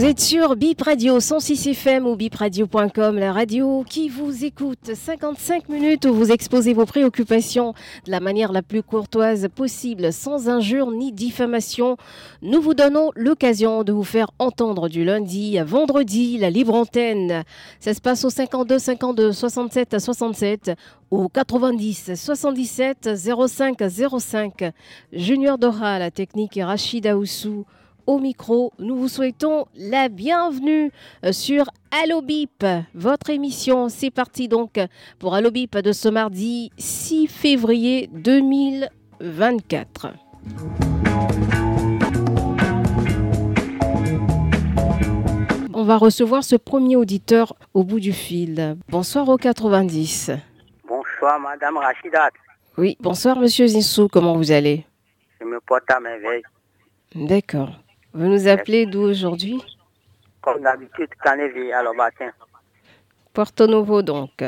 Vous êtes sur Bip Radio 106 FM ou bipradio.com, la radio qui vous écoute. 55 minutes où vous exposez vos préoccupations de la manière la plus courtoise possible, sans injure ni diffamation. Nous vous donnons l'occasion de vous faire entendre du lundi à vendredi la libre antenne. Ça se passe au 52 52 67 67 au 90 77 05 05. Junior Dora, la technique Rachida Oussou au micro. Nous vous souhaitons la bienvenue euh, sur Allo Bip, votre émission. C'est parti donc pour Allo Bip de ce mardi 6 février 2024. On va recevoir ce premier auditeur au bout du fil. Bonsoir au 90. Bonsoir Madame Rachidat. Oui, bonsoir Monsieur Zissou, comment vous allez? Je me porte à merveille. D'accord. Vous nous appelez d'où aujourd'hui Comme d'habitude, Canéville à matin. Porto Novo donc.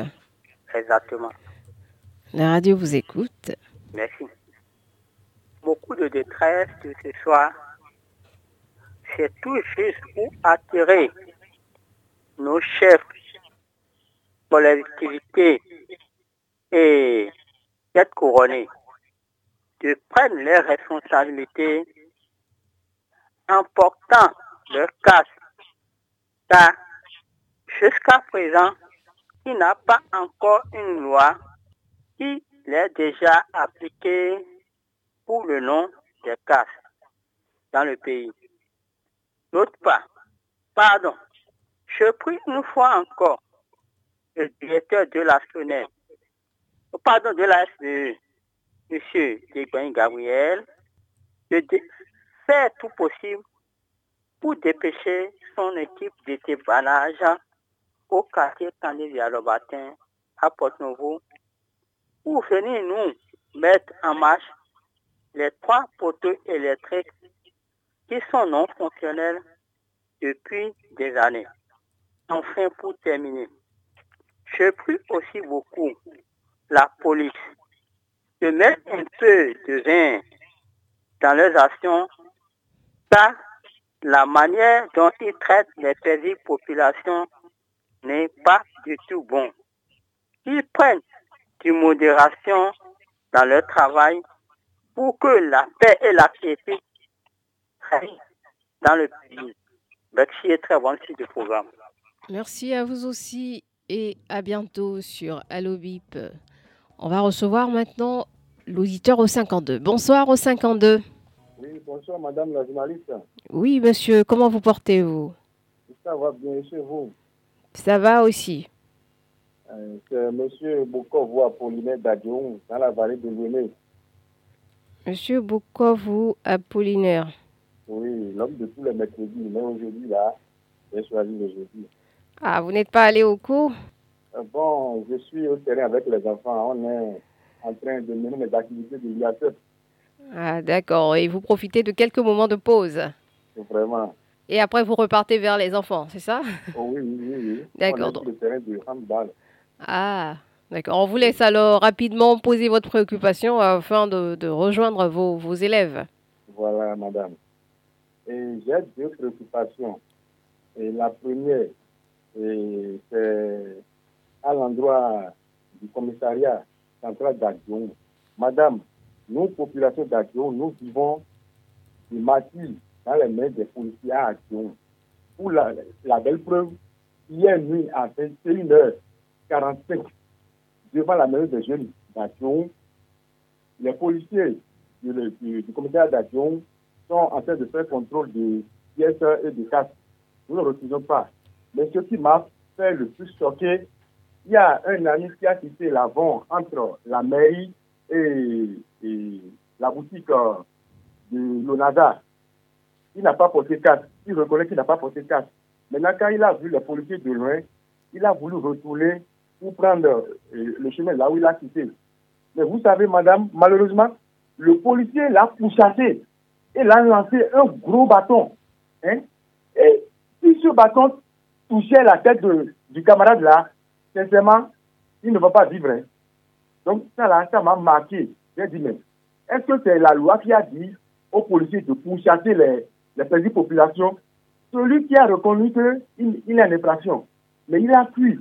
Exactement. La radio vous écoute. Merci. Beaucoup de détresse de ce soir, c'est tout juste pour attirer nos chefs, collectivités et têtes couronnées de prendre les responsabilités important le cas, car jusqu'à présent, il n'a pas encore une loi qui l'est déjà appliquée pour le nom des cas dans le pays. D'autre part, pardon, je prie une fois encore le directeur de la SONET, pardon, de la SDE, M. Degouin Gabriel, de, faire tout possible pour dépêcher son équipe d'équipage au quartier Candidia le matin à Port-Nouveau pour venir nous mettre en marche les trois poteaux électriques qui sont non fonctionnels depuis des années. Enfin, pour terminer, je prie aussi beaucoup la police de mettre un peu de vin dans leurs actions la manière dont ils traitent les petites populations n'est pas du tout bon. Ils prennent du modération dans leur travail pour que la paix et la piété dans le pays. Merci et très bon site de programme. Merci à vous aussi et à bientôt sur Allo Bip. On va recevoir maintenant l'auditeur au 52. Bonsoir au 52. Bonsoir madame la journaliste. Oui, monsieur, comment vous portez-vous? Ça va bien chez vous? Ça va aussi. Euh, c'est monsieur Boukov Apollinaire d'Adion, dans la vallée de Véné. Monsieur Boukov Apollinaire Oui, l'homme de tous les mercredis, mais aujourd'hui, là, j'ai choisi le jeudi. Ah, vous n'êtes pas allé au cours? Euh, Bon, je suis au terrain avec les enfants. On est en train de mener les activités de l'IACEP. Ah, d'accord. Et vous profitez de quelques moments de pause Vraiment. Et après, vous repartez vers les enfants, c'est ça? Oh, Oui, oui, oui. D'accord. le terrain de handball. Ah, d'accord. On vous laisse alors rapidement poser votre préoccupation afin de, rejoindre vos, vos, élèves. Voilà, madame. Et j'ai deux préoccupations. Et la première, c'est à l'endroit du commissariat central d'Adion. Madame, nous, population d'Action, nous vivons des martyrs dans les mains des policiers à. Pour la, belle preuve, hier nuit à 21h45, devant la maison des jeunes d'Action, les policiers du, du, commissaire d'Action sont en train de faire contrôle des pièces et des casques. Nous ne refusons pas. Mais ce qui m'a fait le plus choquer, il y a un ami qui a quitté l'avant entre la mairie et et la boutique euh, de l'ONADA, il n'a pas porté casque. Il reconnaît qu'il n'a pas porté casque. Maintenant, quand il a vu les policiers de loin, il a voulu retourner pour prendre euh, le chemin là où il a quitté. Mais vous savez, madame, malheureusement, le policier l'a pourchassé et l'a lancé un gros bâton. Hein? Et si ce bâton touchait la tête du camarade là, sincèrement, il ne va pas vivre. Hein. Donc ça là, ça m'a marqué. J'ai dit, mais est-ce que c'est la loi qui a dit aux policiers de pourchasser les, les populations? Celui qui a reconnu qu'il il est en infraction, mais il a fui.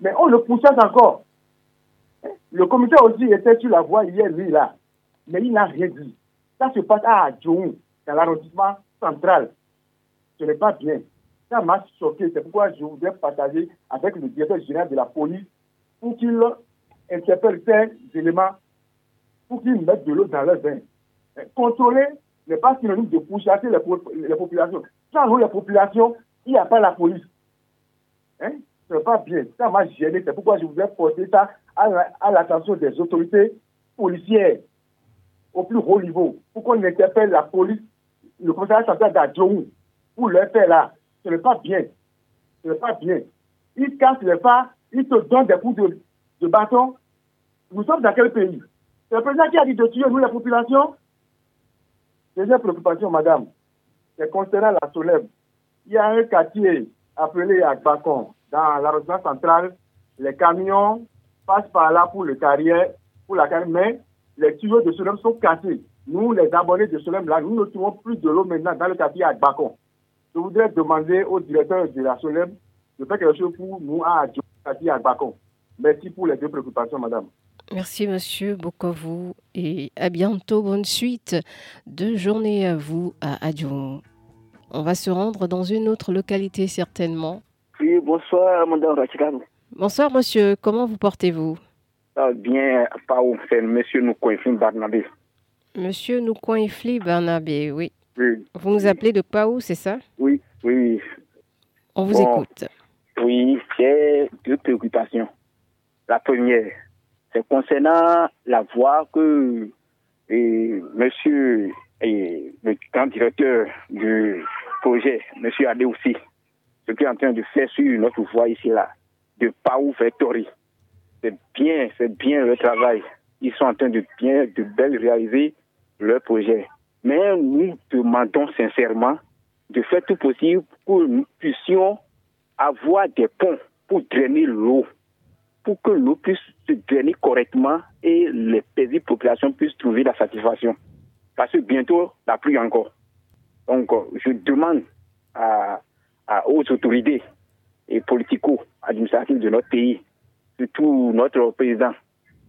Mais on le pourchasse encore. Le comité aussi était sur la voie hier, lui, là. Mais il n'a rien dit. Ça se passe à Adjoun, dans l'arrondissement central. Ce n'est pas bien. Ça m'a choqué. C'est pourquoi je voudrais partager avec le directeur général de la police pour qu'il interpelle ces éléments, pour qu'ils mettent de l'eau dans leur vin. Contrôler n'est pas synonyme de pourchasser les, les populations. Sans les populations, il n'y a pas la police. Hein? Ce n'est pas bien. Ça m'a gêné. C'est pourquoi je voudrais porter ça à l'attention des autorités policières au plus haut niveau pour qu'on interpelle la police, le commissariat central d'Adjoum pour le faire là. Ce n'est pas bien. Ce n'est pas bien. Ils cassent les phares, ils te donnent des coups de, de bâton. Nous sommes dans quel pays? Le président qui a dit de tuer nous, la population Deuxième préoccupation, madame, c'est concernant la Solève. Il y a un quartier appelé Agbakon dans l'arrondissement central. Les camions passent par là pour le carrière, pour la carrière, mais les tuyaux de Solem sont cassés. Nous, les abonnés de Solem, là, nous ne trouvons plus de l'eau maintenant dans le quartier Agbakon. Je voudrais demander au directeur de la Solem de faire quelque chose pour nous à quartier Agbakon. Merci pour les deux préoccupations, madame. Merci, monsieur Bokovu, et à bientôt. Bonne suite de journée à vous à Adjoum. On va se rendre dans une autre localité, certainement. Oui, bonsoir, madame Rachidane. Bonsoir, monsieur. Comment vous portez-vous? Ah, Bien, pas c'est monsieur Noukouinfli Barnabé. Monsieur Noukouinfli Barnabé, oui. Oui. Vous nous appelez de Paou, c'est ça? Oui, oui. On vous écoute. Oui, j'ai deux préoccupations. La première, c'est concernant la voie que monsieur et le grand directeur du projet, monsieur Adé aussi, ce qu'il est en train de faire sur notre voie ici, là, de Paou Victory. C'est bien, c'est bien le travail. Ils sont en train de bien, de bien réaliser leur projet. Mais nous demandons sincèrement de faire tout possible pour que nous puissions avoir des ponts pour drainer l'eau, pour que l'eau puisse se drainer correctement et les petites populations puissent trouver la satisfaction. Parce que bientôt, la pluie encore. Donc, je demande à, aux autorités et politico-administratives de notre pays, surtout notre président,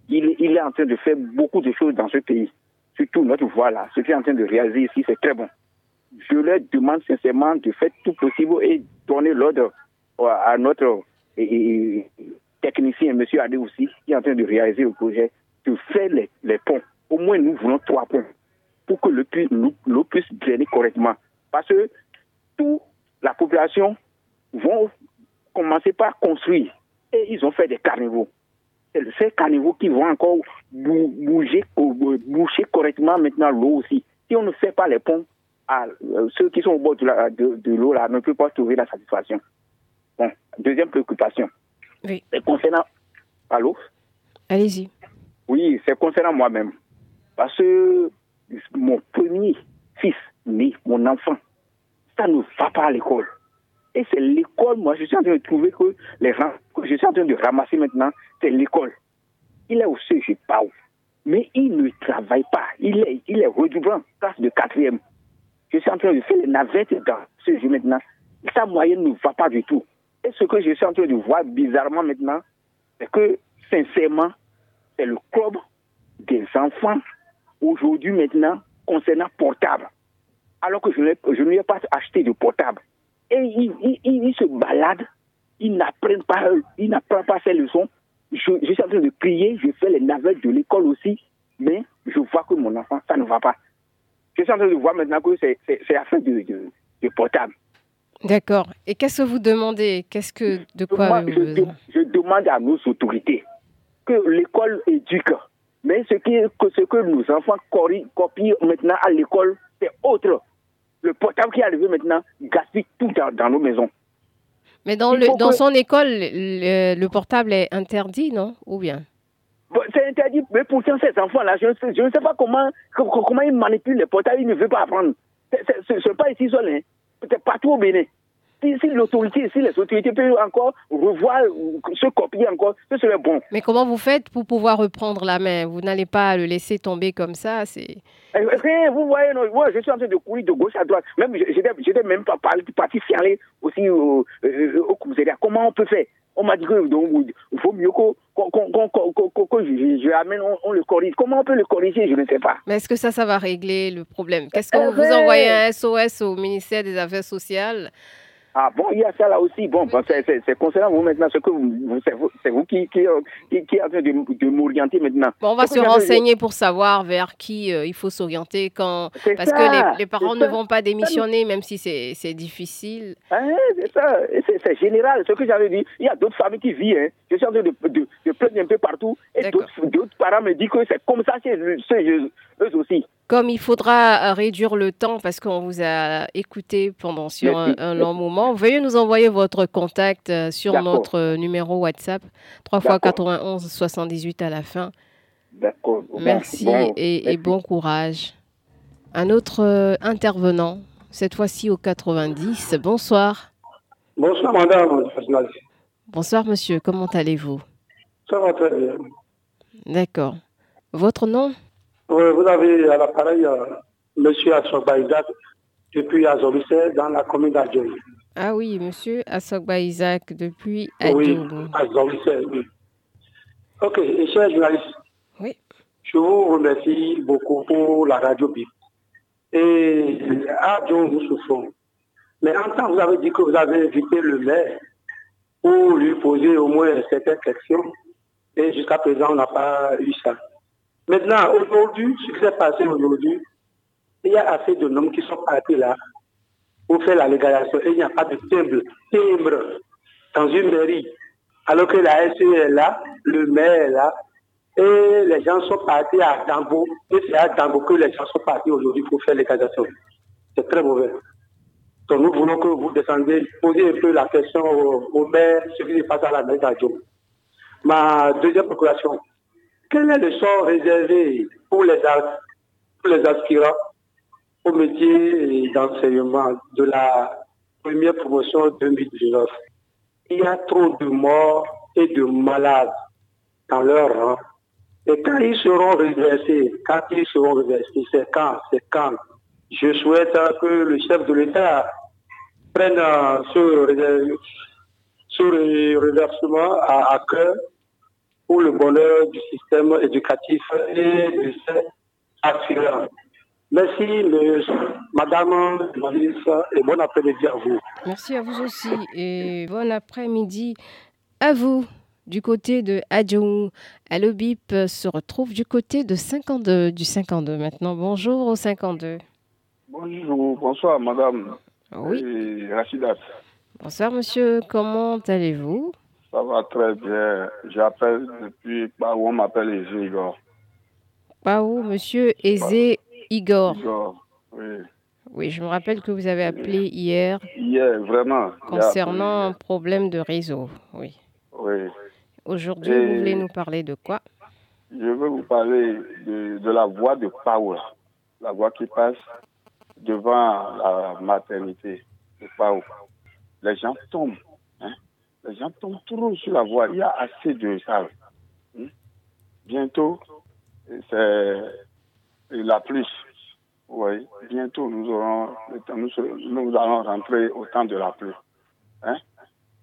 il, il, est en train de faire beaucoup de choses dans ce pays. Surtout notre voix là, ce qu'il est en train de réaliser ici, c'est très bon. Je leur demande sincèrement de faire tout possible et donner l'ordre à notre technicien, M. Adé aussi, qui est en train de réaliser le projet, de faire les, ponts. Au moins, nous voulons trois ponts pour que l'eau puisse drainer correctement. Parce que toute la population vont commencer par construire et ils ont fait des carnivaux. C'est ces carnivaux qui vont encore bouger, boucher correctement maintenant l'eau aussi. Si on ne fait pas les ponts, euh, ceux qui sont au bord de l'eau ne peuvent pas trouver la satisfaction. Bon, deuxième préoccupation. Oui. C'est concernant. Allô? Allez-y. Oui, c'est concernant moi-même. Parce que mon premier fils né, mon enfant, ça ne va pas à l'école. Et c'est l'école, moi, je suis en train de trouver que les gens que je suis en train de ramasser maintenant, c'est l'école. Il est au CG PAO, mais il ne travaille pas. Il est, il est redoublant, classe de quatrième. Je suis en train de faire les navettes dans ce jeu maintenant. Sa moyenne ne va pas du tout. Et ce que je suis en train de voir bizarrement maintenant, c'est que, sincèrement, c'est le club des enfants aujourd'hui maintenant concernant portable. Alors que je, ne lui ai pas acheté de portable. Et il, se balade, il n'apprend pas, il n'apprend pas ses leçons. Je, suis en train de crier, je fais les navettes de l'école aussi, mais je vois que mon enfant, ça ne va pas. Je suis en train de voir maintenant que c'est affaire de, de, portable. D'accord. Et qu'est-ce que vous demandez? Qu'est-ce que de quoi vous je, je, demande à nos autorités que l'école éduque mais ce, qui, ce que nos enfants copient maintenant à l'école, c'est autre. Le portable qui est arrivé maintenant gaspille tout dans, nos maisons. Mais dans, le, dans son école, le, portable est interdit, non? Ou bien? C'est interdit, mais pourtant, ces enfants-là, je, je, ne sais pas comment, comment ils manipulent les portables, ils ne veulent pas apprendre. Ce n'est pas ici seul, hein. Peut-être partout au Bénin si, l'autorité, si les autorités peuvent encore revoir, se copier encore, ce serait bon. Mais comment vous faites pour pouvoir reprendre la main? Vous n'allez pas le laisser tomber comme ça c'est... Eh, vous voyez, moi, je suis en train de courir de gauche à droite. Même, j'étais même pas parti fialer aussi au, euh, au commissariat. Comment on peut faire? On m'a dit qu'il faut mieux que, je, amène, on, le corrige. Comment on peut le corriger? Je ne sais pas. Mais est-ce que ça, ça va régler le problème? Qu'est-ce que eh vous envoyez un SOS au ministère des Affaires sociales? Ah bon, il y a ça là aussi. Bon, c'est concernant vous maintenant, ce que vous, c'est vous, qui, qui, qui, qui est en train de, m'orienter maintenant. Bon, on va se renseigner pour savoir vers qui euh, il faut s'orienter quand. Parce que les, parents ne vont pas démissionner, même si c'est difficile. Ah, c'est ça, c'est général, ce que j'avais dit. Il y a d'autres familles qui vivent. Hein. Je suis en train de, de, de un peu partout. Et d'autres parents me disent que c'est comme ça chez eux aussi. Comme il faudra euh, réduire le temps parce qu'on vous a écouté pendant sur un, long moment, veuillez nous envoyer votre contact euh, sur notre euh, numéro WhatsApp 3 x 91 78 à la fin. D'accord. Merci et, bon courage. Un autre intervenant, cette fois-ci au 90. Bonsoir. Bonsoir madame. Bonsoir monsieur, comment allez-vous? Ça va très bien. D'accord. Votre nom? Vous avez à l'appareil euh, M. Assogba Isaac depuis Azobissé dans la commune d'Adjoum. Ah oui, M. Assogba Isaac depuis Adjoum. Oui, Azobissé, oui. Ok, et chers journalistes, oui. je vous remercie beaucoup pour la radio BIP. Et à nous souffrons. Mais en temps, vous avez dit que vous avez invité le maire pour lui poser au moins certaines questions. Et jusqu'à présent, on n'a pas eu ça. Maintenant, aujourd'hui, ce qui s'est passé aujourd'hui, il y a assez de noms qui sont partis là pour faire la légalisation. Et il n'y a pas de timbre, timbre dans une mairie. Alors que la SE est là, le maire est là, et les gens sont partis à Dambo. Et c'est à Dambo que les gens sont partis aujourd'hui pour faire légalisation. C'est très mauvais. Donc nous voulons que vous descendiez, posez un peu la question au, maire, ce qui se passe à la mairie d'Adjo. Ma deuxième procuration, quel est le sort réservé pour les, aspirants au métier d'enseignement de la première promotion 2019 Il y a trop de morts et de malades dans leur rang. Et quand ils seront reversés, quand ils seront reversés, c'est quand C'est quand? Je souhaite que le chef de l'État prenne ce, reversement à cœur pour le bonheur du système éducatif et de ses aspirants. Merci, Madame la ministre, et bon après-midi à vous. Merci à vous aussi, et bon après-midi à vous. Du côté de Adjong, Allo Bip se retrouve du côté de 52, du 52 maintenant. Bonjour au 52. Bonjour, bonsoir Madame. Oui. Rachidat. Bonsoir Monsieur, comment allez-vous? Ça va très bien. J'appelle depuis Paou, on m'appelle Ezé Igor. Paou, monsieur Ezé Igor. Igor, oui. Oui, je me rappelle que vous avez appelé hier. Hier, vraiment. Concernant un problème de réseau, oui. Oui. Aujourd'hui, vous voulez nous parler de quoi? Je veux vous parler de, de la voie de Paou, la voie qui passe devant la maternité de Paou. Les gens tombent les gens tombent trop sur la voie. Il y a assez de ça. Hmm? Bientôt, c'est la pluie. Oui, bientôt nous aurons nous, allons rentrer au temps de la pluie. Hein?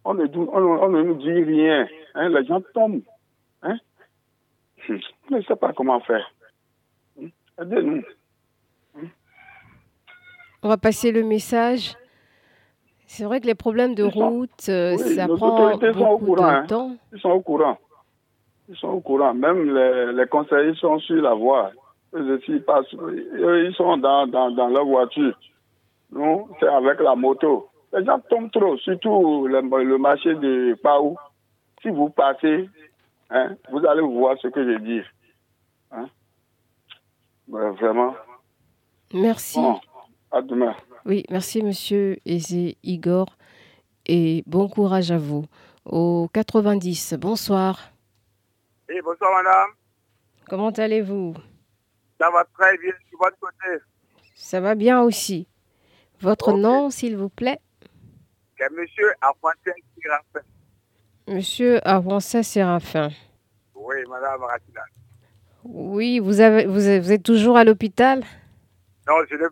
On, ne, on, ne nous dit rien. Hein? Les gens tombent. Hein? On ne sait pas comment faire. Hmm? Aidez-nous. Hmm? On va passer le message. C'est vrai que les problèmes de route, euh, ça prend beaucoup de hein. temps. Ils sont au courant. Ils sont au courant. Même les, les conseillers sont sur la voie. Ils, passent, ils sont dans, dans, dans leur voiture. Nous, c'est avec la moto. Les gens tombent trop, surtout le, le marché de Paou. Si vous passez, hein, vous allez voir ce que je dis. Hein? vraiment. Merci. à demain. Oui, merci Monsieur Ezé Igor. et bon courage à vous. Au 90, bonsoir. Oui, bonsoir madame. Comment allez-vous? Ça va très bien de votre côté. Ça va bien aussi. Votre nom, s'il vous plaît? C'est Monsieur Afonso Séraphin. Monsieur Afonso Séraphin. Oui, madame Ratila. Oui, vous, avez, vous, êtes toujours à l'hôpital? Non, je ne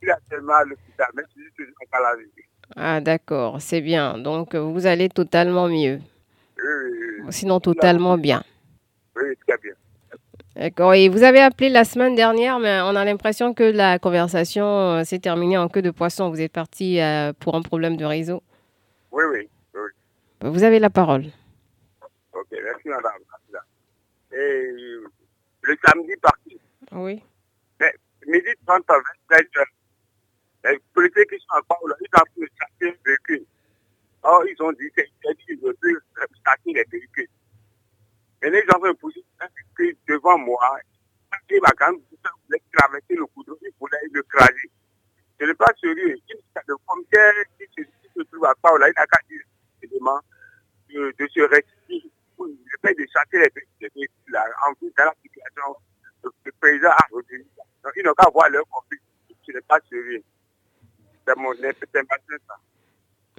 suis plus actuellement à l'hôpital, mais je suis toujours à la vie. Ah, d'accord, c'est bien. Donc, vous allez totalement mieux. Oui, oui, oui. Sinon, totalement bien. Oui, très bien. D'accord. Et vous avez appelé la semaine dernière, mais on a l'impression que la conversation euh, s'est terminée en queue de poisson. Vous êtes parti euh, pour un problème de réseau. Oui, oui. oui. Vous avez la parole. Ok, merci madame. Et le samedi parti. Oui. Mais, midi 30 à 23 heures. Les policiers qui sont encore là, ils ont pu chasser le véhicule. Or, ils ont dit qu'ils ne peuvent chasser les véhicules. Et les gens veulent poser un véhicule devant moi. Il va quand même traverser le couteau, il voulait le craser. Ce n'est pas sérieux. Le commissaire qui se trouve à Paola, il n'a qu'à dire de, de se rectifier le fait de chasser les véhicules en plus dans la situation, le président a retenu. Donc, ils n'ont qu'à voir leur conflit. Ce n'est pas sérieux. C'est mon information, ça.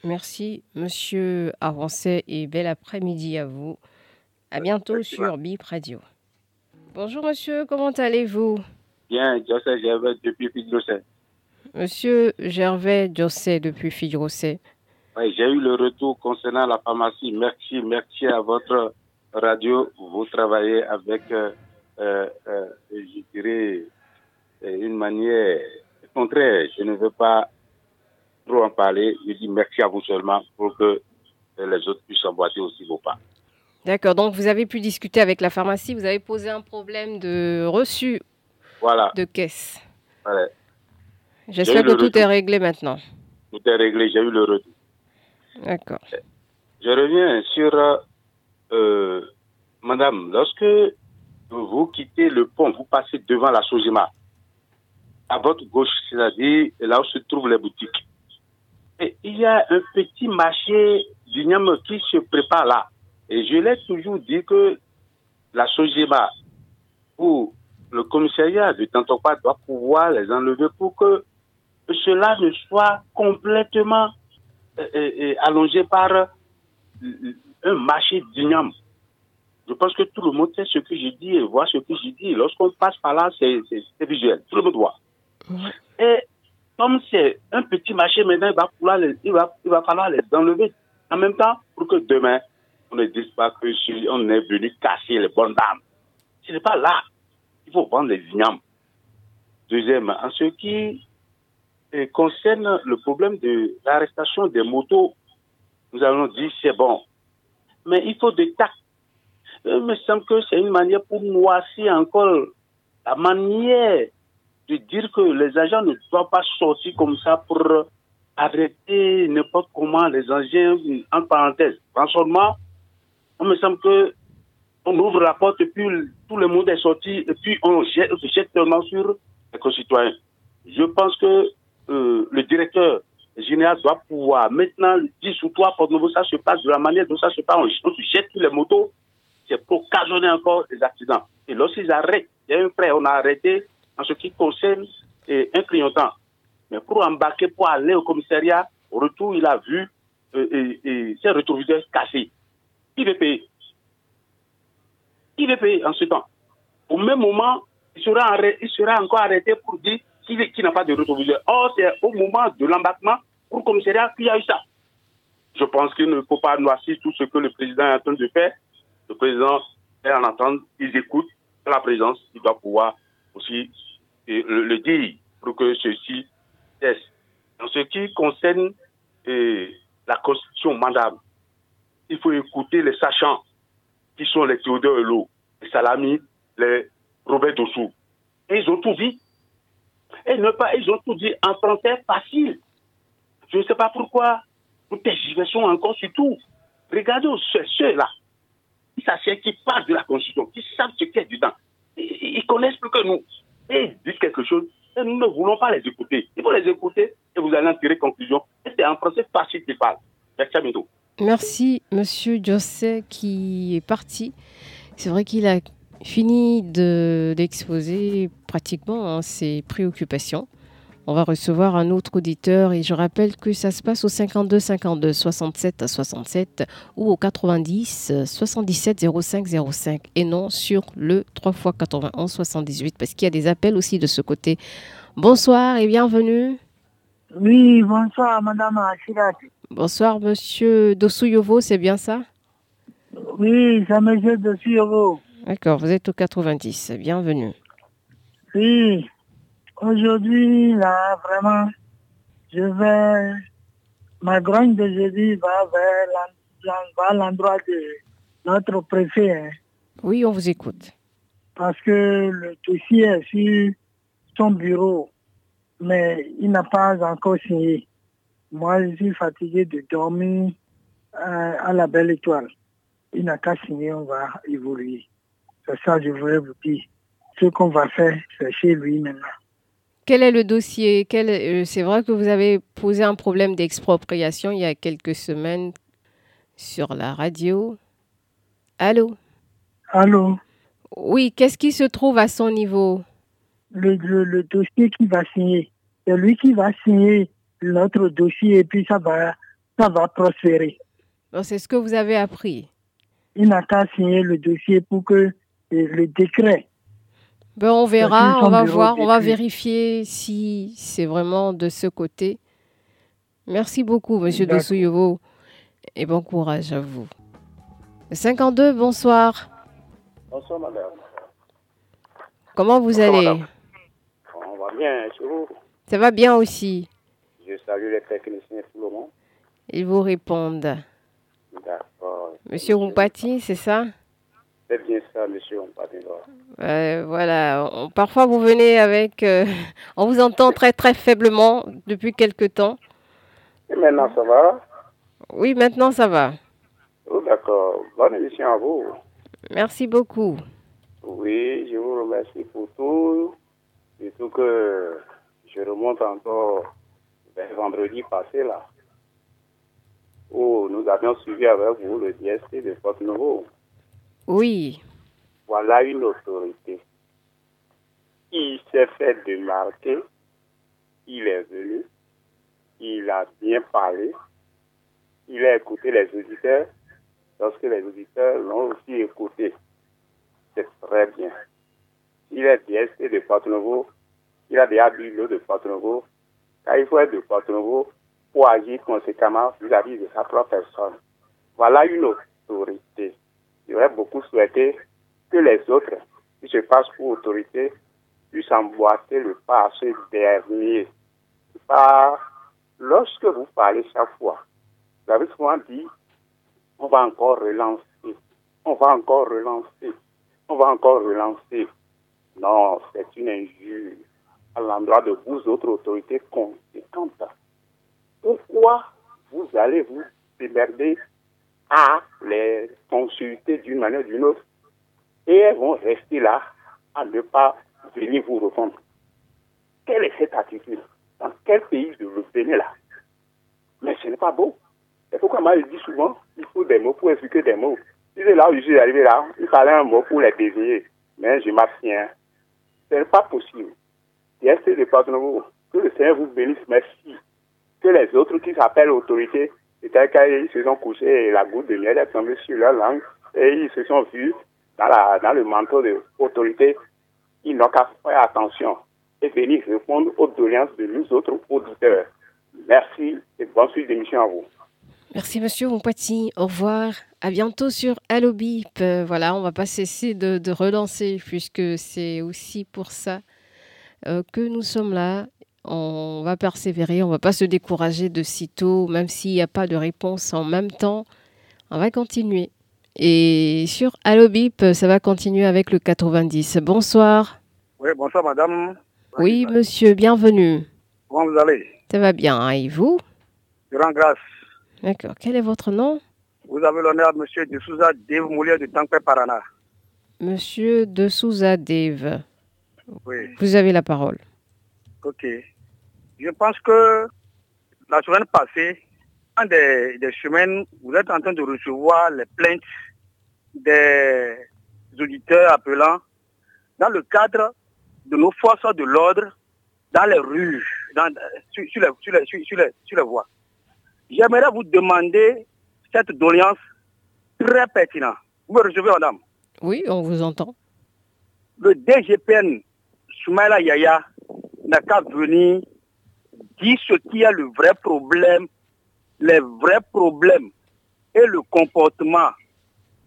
Merci, monsieur Avancé, et bel après-midi à vous. À bientôt sur BIP Radio. Bonjour, monsieur, comment allez-vous? Bien, José Gervais depuis Fidrosé. Monsieur Gervais José depuis Fidrosé. Oui, j'ai eu le retour concernant la pharmacie. Merci, merci à votre radio. Vous travaillez avec, euh, euh, euh, je dirais, une manière contraire. Je ne veux pas trop en parler. Je dis merci à vous seulement pour que les autres puissent emboîter aussi vos pas. D'accord. Donc, vous avez pu discuter avec la pharmacie. Vous avez posé un problème de reçu voilà. de caisse. Voilà. J'espère que tout est réglé maintenant. Tout est réglé. J'ai eu le retour. D'accord. Je reviens sur euh, Madame, lorsque vous quittez le pont, vous passez devant la Sojima, à votre gauche, c'est-à-dire là où se trouvent les boutiques. Il y a un petit marché du qui se prépare là. Et je l'ai toujours dit que la Sojima ou le commissariat de Tantopa doit pouvoir les enlever pour que cela ne soit complètement euh, euh, allongé par un marché d'igname. Je pense que tout le monde sait ce que je dis et voit ce que je dis. Lorsqu'on passe par là, c'est visuel. Tout le monde voit. Et comme c'est un petit marché, maintenant, il va, falloir les, enlever en même temps pour que demain, on ne dise pas que on est venu casser les bonnes dames. Ce n'est pas là. Il faut vendre les vignobles. Deuxième, en ce qui concerne le problème de l'arrestation des motos, nous allons dire c'est bon. Mais il faut des tact. Il me semble que c'est une manière pour noircir encore la manière de dire que les agents ne doivent pas sortir comme ça pour arrêter n'importe comment les engins, en parenthèse. Franchement, il me semble que on ouvre la porte et puis tout le monde est sorti et puis on, se jette tellement sur les concitoyens. Je pense que euh, le directeur général doit pouvoir maintenant dire sous toi, pour nouveau, ça se passe de la manière dont ça se passe. On, on se jette sur les motos, c'est pour occasionner encore des accidents. Et lorsqu'ils arrêtent, il y a un frère, on a arrêté en ce qui concerne un clignotant. Mais pour embarquer, pour aller au commissariat, au retour, il a vu euh, et, ses rétroviseurs cassés. Qui veut payer Qui veut payer en ce temps Au même moment, il sera, il sera encore arrêté pour dire qu'il n'a pas de rétroviseur. Or, c'est au moment de l'embarquement pour le commissariat qu'il y a eu ça. Je pense qu'il ne faut pas noircir tout ce que le président est en train de faire. Le président est en attente, il écoute la présence, il doit pouvoir aussi le, dire pour que ceci cesse. En ce qui concerne la constitution mandable, il faut écouter les sachants qui sont les Théodore Hulot, les Salami, les Robert Dossou. ils ont tout dit. Et ne pas, ils ont tout dit en français facile. Je ne sais pas pourquoi nous tergiversons encore sur tout. Regardez ceux-là, qui s'achètent, qui parlent de la Constitution, qui savent ce qu'il y a dedans. Ils connaissent plus que nous. Et ils disent quelque chose, et nous ne voulons pas les écouter. Il faut les écouter et vous allez en tirer conclusion. Et c'est en français facile qu'ils parlent. Merci. Merci, Monsieur José, qui est parti. C'est vrai qu'il a fini d'exposer pratiquement hein, ses préoccupations. On va recevoir un autre auditeur et je rappelle que ça se passe au 52 52 67 67 ou au 90 77 05 05 et non sur le 3 x 91 78 parce qu'il y a des appels aussi de ce côté. Bonsoir et bienvenue. Oui, bonsoir Madame Achirat. Bonsoir Monsieur Dosouyovo, c'est bien ça? Oui, c'est Monsieur Dosouyovo. D'accord, vous êtes au 90, bienvenue. Oui, Aujourd'hui, là, vraiment, je vais. Ma grogne de jeudi va vers l'endroit de notre préfet. Hein. Oui, on vous écoute. Parce que le dossier est sur son bureau, mais il n'a pas encore signé. Moi, je suis fatigué de dormir euh, à, la belle étoile. Il n'a qu'à signer, on va évoluer. C'est ça que je voulais vous dire. Ce qu'on va faire, c'est chez lui maintenant. Quel est le dossier? Euh, C'est vrai que vous avez posé un problème d'expropriation il y a quelques semaines sur la radio. Allô? Allô? Oui, qu'est-ce qui se trouve à son niveau? Le, dossier qui va signer. C'est lui qui va signer notre dossier et puis ça va, ça va prospérer. C'est ce que vous avez appris. Il n'a qu'à signer le dossier pour que le décret ben, on verra, on va voir, on va vérifier si c'est vraiment de ce côté. Merci beaucoup, Monsieur Dessouyevo, et bon courage à vous. 52, bonsoir. Bonsoir, madame. Comment vous allez? On va bien, chez vous? Ça va bien aussi. Je salue les techniciens tout le monde. Ils vous répondent. D'accord. Monsieur Rumpati, c'est ça? C'est bien ça, monsieur. Euh, voilà. parfois, vous venez avec. Euh, on vous entend très, très faiblement depuis quelque temps. Et maintenant, ça va? Oui, maintenant, ça va. Oh, d'accord. Bonne émission à vous. Merci beaucoup. Oui, je vous remercie pour tout. Surtout que je remonte encore vers vendredi passé, là, où nous avions suivi avec vous le DST de Porte Nouveau. Oui. Voilà une autorité. Il s'est fait démarquer. Il est venu. Il a bien parlé. Il a écouté les auditeurs. Lorsque les auditeurs l'ont aussi écouté. C'est très bien. Il est DST de Porto Nouveau. Il a déjà bu l'eau de Porto Nouveau. Car il faut être de Porto Nouveau pour agir conséquemment vis-à-vis de sa propre personne. Voilà une autorité j'aurais beaucoup souhaité que les autres qui se passent pour autorité puissent emboîter le pas à ce dernier. Par, lorsque vous parlez chaque fois, vous avez souvent dit, on va encore relancer, on va encore relancer, on va encore relancer. Non, c'est une injure à l'endroit de vous autres autorités conséquentes. Pourquoi vous allez vous démerder à les consulter d'une manière ou d'une autre? Et elles vont rester là à ne pas venir vous répondre. Quelle est cette attitude? Dans quel pays de venir là? Mais ce n'est pas beau. Et pourquoi moi je dis souvent, il faut des mots pour expliquer des mots. Si c'est là où je suis arrivé là, il fallait un mot pour les désigner. Mais je m'abstiens. Ce n'est pas possible. A ces départements, que le Seigneur vous bénisse, merci. Que les autres qui s'appellent autorités c'est-à-dire qu'ils se sont couchés et la goutte de miel est tombée sur leur langue et ils se sont vus dans, dans le manteau de l'autorité. Ils n'ont qu'à faire attention et venir répondre aux doléances de nous autres auditeurs. Merci et bonne suite d'émission à vous. Merci Monsieur Montpoiti. Au revoir. À bientôt sur Allo Bip. Euh, voilà, on va pas cesser de, de relancer puisque c'est aussi pour ça euh, que nous sommes là on va persévérer, on va pas se décourager de sitôt, même s'il n'y a pas de réponse en même temps. On va continuer. Et sur Allo Bip, ça va continuer avec le 90. Bonsoir. Oui, bonsoir madame. Oui, monsieur, bienvenue. Comment vous allez? Ça va bien, et vous? Je rends grâce. D'accord. Quel est votre nom? Vous avez l'honneur, monsieur de Souza Dave Moulier de Tankpe Parana. Monsieur de Souza Dave. Oui. Vous avez la parole. Ok. Je pense que la semaine passée, des, des, semaines, vous êtes en train de recevoir les plaintes des auditeurs appelant dans le cadre de nos forces de l'ordre dans les rues, dans, sur, sur, les, sur, les, sur, les, sur les voies. J'aimerais vous demander cette doléance très pertinente. Vous me recevez, madame? Oui, on vous entend. Le DGPN, Soumaïla Yaya, n'a qu'à venir dire ce qui est le vrai problème, les vrais problèmes et le comportement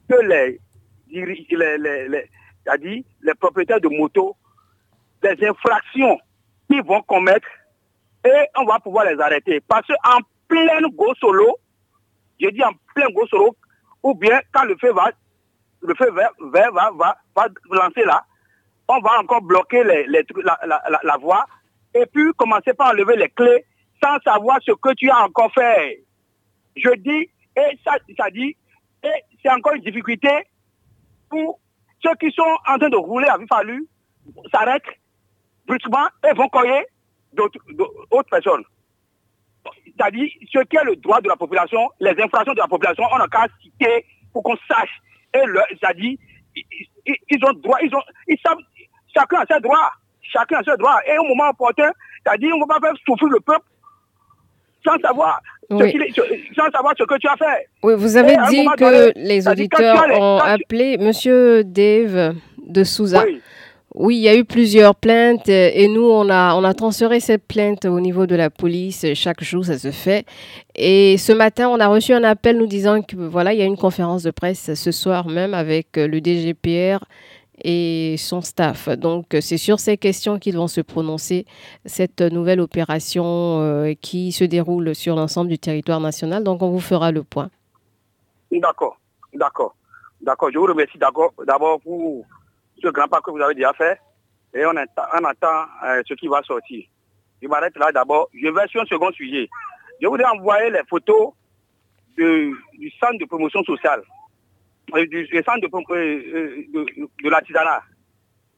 que les, les, les, propriétaires de motos, les infractions qu'ils vont commettre et on va pouvoir les arrêter. Parce qu'en plein go solo, je dis en plein go solo, ou bien quand le feu va, le feu vert, va, va, va, lancer là, on va encore bloquer la, voie et puis commencer par enlever les clés sans savoir ce que tu as encore fait. Je dis, et ça, dit, et c'est encore une difficulté pour ceux qui sont en train de rouler à vif fallu s'arrêtent brusquement et vont coller d'autres personnes. C'est-à-dire, ce qui est le droit de la population, les infractions de la population, on n'a qu'à citer pour qu'on sache. Et c'est-à-dire, ils, ont droit, ils, ont, ils savent, chacun a ses droits. Chacun a ses droits. Et au moment opportun, c'est-à-dire, on ne va pas faire souffrir le peuple sans savoir, oui. ce qu'il, sans savoir ce que tu as fait. Oui, vous avez dit que donné, les auditeurs ont appelé Monsieur Dave de Souza. Oui. Oui, il y a eu plusieurs plaintes et nous, on a, on a transféré cette plainte au niveau de la police. Chaque jour, ça se fait. Et ce matin, on a reçu un appel nous disant que voilà, il y a une conférence de presse ce soir même avec le DGPR et son staff. Donc, c'est sur ces questions qu'ils vont se prononcer, cette nouvelle opération euh, qui se déroule sur l'ensemble du territoire national. Donc, on vous fera le point. D'accord, d'accord, d'accord. Je vous remercie d'abord pour ce grand pas que vous avez déjà fait et on attend, euh, ce qui va sortir. Je m'arrête là d'abord. Je vais sur un second sujet. Je voudrais envoyer les photos du centre de promotion sociale du, du centre de, euh, de, de l'artisanat.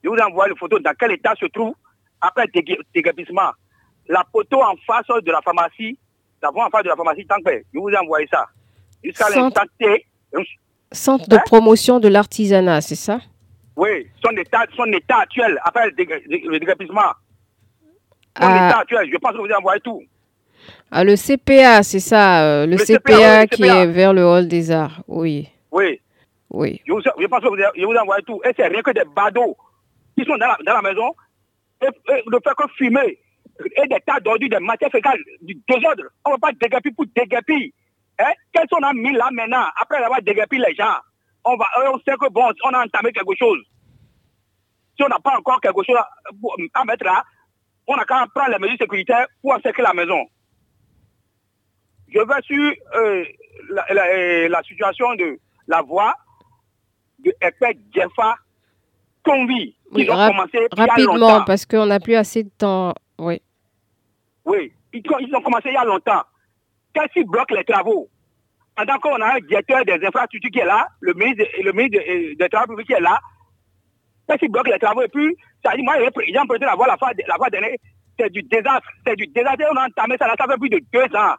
Je vous envoie les photos dans quel état se trouve après le déguerpissement. La photo en face de la pharmacie, la en face de la pharmacie Tankpe. Je vous ai envoyé ça. Jusqu'à l'instant T. Centre de hein? promotion de l'artisanat, c'est ça? Oui, son état, son état actuel après le déguerpissement. Son ah. état actuel, je pense que vous envoyé tout. Ah, le CPA, c'est ça, euh, le, le, CPA, CPA oui, qui CPA. est vers le hall des arts, oui. Oui. Oui. Je, pense que vous, je vous envoie tout. Et c'est rien que des badauds qui sont dans la, maison. Et, ne fait que fumer. Et des tas d'ordures, des matières fécales, du désordre. On ne va pas déguerpir pour déguerpir. Hein? Qu'est-ce qu'on a mis là maintenant, après avoir déguerpi les gens? On, va, on sait que bon, on a entamé quelque chose. Si on n'a pas encore quelque chose à, mettre là, on n'a qu'à prendre les mesures sécuritaires pour encercler la maison. Je vais sur euh, la situation de la voie de Epek Jefa Convi. Oui, ils ont rap commencé rapidement parce qu'on n'a plus assez de temps. Oui. Oui, ils, ils, ont commencé il y a longtemps. Qu'est-ce qui bloque les travaux? Pendant qu'on a un directeur des infrastructures qui est là, le ministre, le ministre des, des Travaux publics qui est là, qu'est-ce qui bloque les travaux? Et puis, ça dit, moi, j'ai emprunté la voie la fois, la fois dernière, c'est du désastre. C'est du désastre. On a entamé ça, là, ça fait plus de deux ans.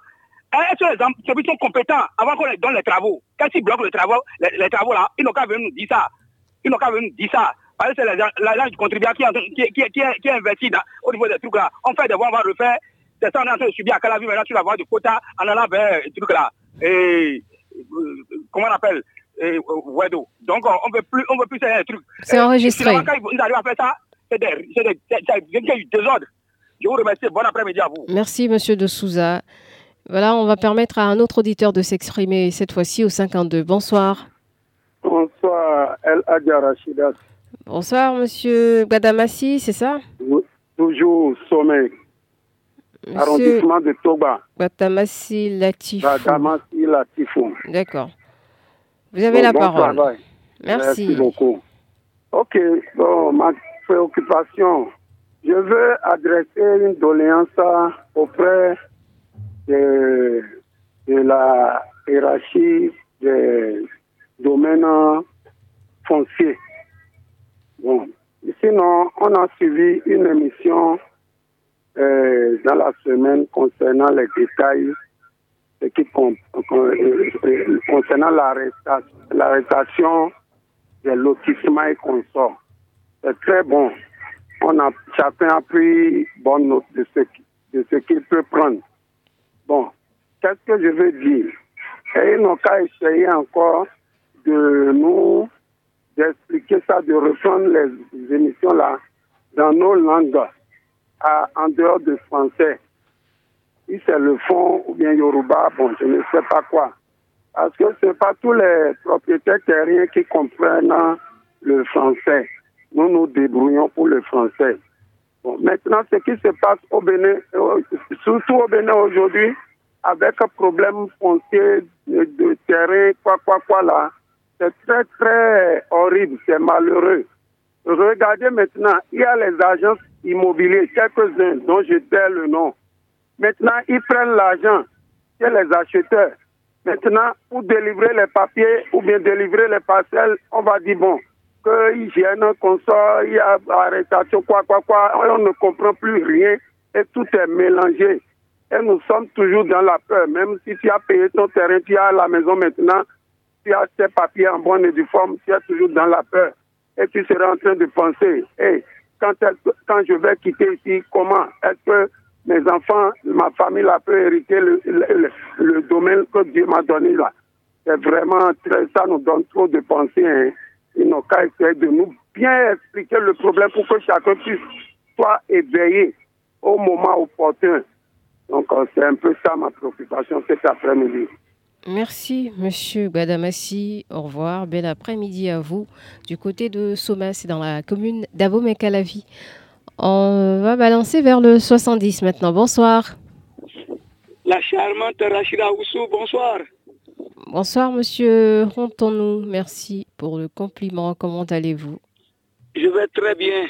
Est-ce que les ceux qui sont compétents avant qu'on les donne les travaux Quand ils bloquent les travaux, les, les travaux là, ils n'ont qu'à venir nous dire ça. Ils n'ont qu'à venir nous dire ça. Parce que c'est l'agent du contribuable qui, qui, qui, qui, qui investi dans, au niveau des trucs là. On fait des voies, on va refaire. C'est ça, on est en train de subir à Calavi maintenant sur la voie de quota en allant vers les trucs là. Et comment on appelle et, Wedo. Donc on ne veut plus, on veut plus ces trucs. C'est enregistré. Quand ils arrivent à faire ça, c'est des, c'est des, des, des désordres. Je vous remercie. Bon après-midi à vous. Merci, monsieur de Souza. Voilà, on va permettre à un autre auditeur de s'exprimer cette fois-ci au 52. Bonsoir. Bonsoir, El Adja. Bonsoir, monsieur Gadamassi, c'est ça? Oui, Toujours sommet. Monsieur Arrondissement de Toba. Gadamassi Latifou. Gadamassi Latifou. D'accord. Vous avez bon, la bon parole. Travail. Merci. Merci beaucoup. Ok, bon, ma préoccupation, je veux adresser une doléance auprès de, la hiérarchie des domaines fonciers. Bon. Sinon, on a suivi une émission euh, dans la semaine concernant les détails qui concernant l'arrestation des lotissements et consorts. C'est très bon. On a, chacun a pris bonne note de ce qu'il peut prendre. Bon, qu'est-ce que je veux dire? Et ils n'ont qu'à essayer encore de nous d'expliquer ça, de reprendre les émissions là dans nos langues, en dehors du français. Si c'est le fond ou bien Yoruba, bon, je ne sais pas quoi. Parce que ce n'est pas tous les propriétaires terriens qui comprennent le français. Nous nous débrouillons pour le français. Maintenant, ce qui se passe au Bénin, euh, surtout au Bénin aujourd'hui, avec un problème foncier de, terrain, quoi, quoi, quoi là, c'est très, très horrible, c'est malheureux. Regardez maintenant, il y a les agences immobilières, quelques-uns dont je tais le nom. Maintenant, ils prennent l'argent chez les acheteurs. Maintenant, pour délivrer les papiers ou bien délivrer les parcelles, on va dire, bon, qu'ils qu'on il y a arrestation, quoi, quoi, quoi. On ne comprend plus rien et tout est mélangé. Et nous sommes toujours dans la peur. Même si tu as payé ton terrain, tu as la maison maintenant, tu as tes papiers en bonne et due forme, tu es toujours dans la peur. Et tu seras en train de penser, hey, quand, je vais quitter ici, comment est-ce que mes enfants, ma famille là, peut hériter le, le, domaine que Dieu m'a donné là C'est vraiment très, ça nous donne trop de pensées. Hein. Ils n'ont qu'à essayer de nous bien expliquer le problème pour que chacun puisse soit éveillé au moment opportun. Donc, euh, c'est un peu ça ma préoccupation cet après-midi. Merci, monsieur Badamassi. Au revoir. Bel après-midi à vous. Du côté de Soma, c'est dans la commune d'Abomey-Calavi. On va balancer vers le 70 maintenant. Bonsoir. La charmante Rachida Oussou, bonsoir. Bonsoir, monsieur Rontonou. Merci pour le compliment. Comment allez-vous? Je vais très bien.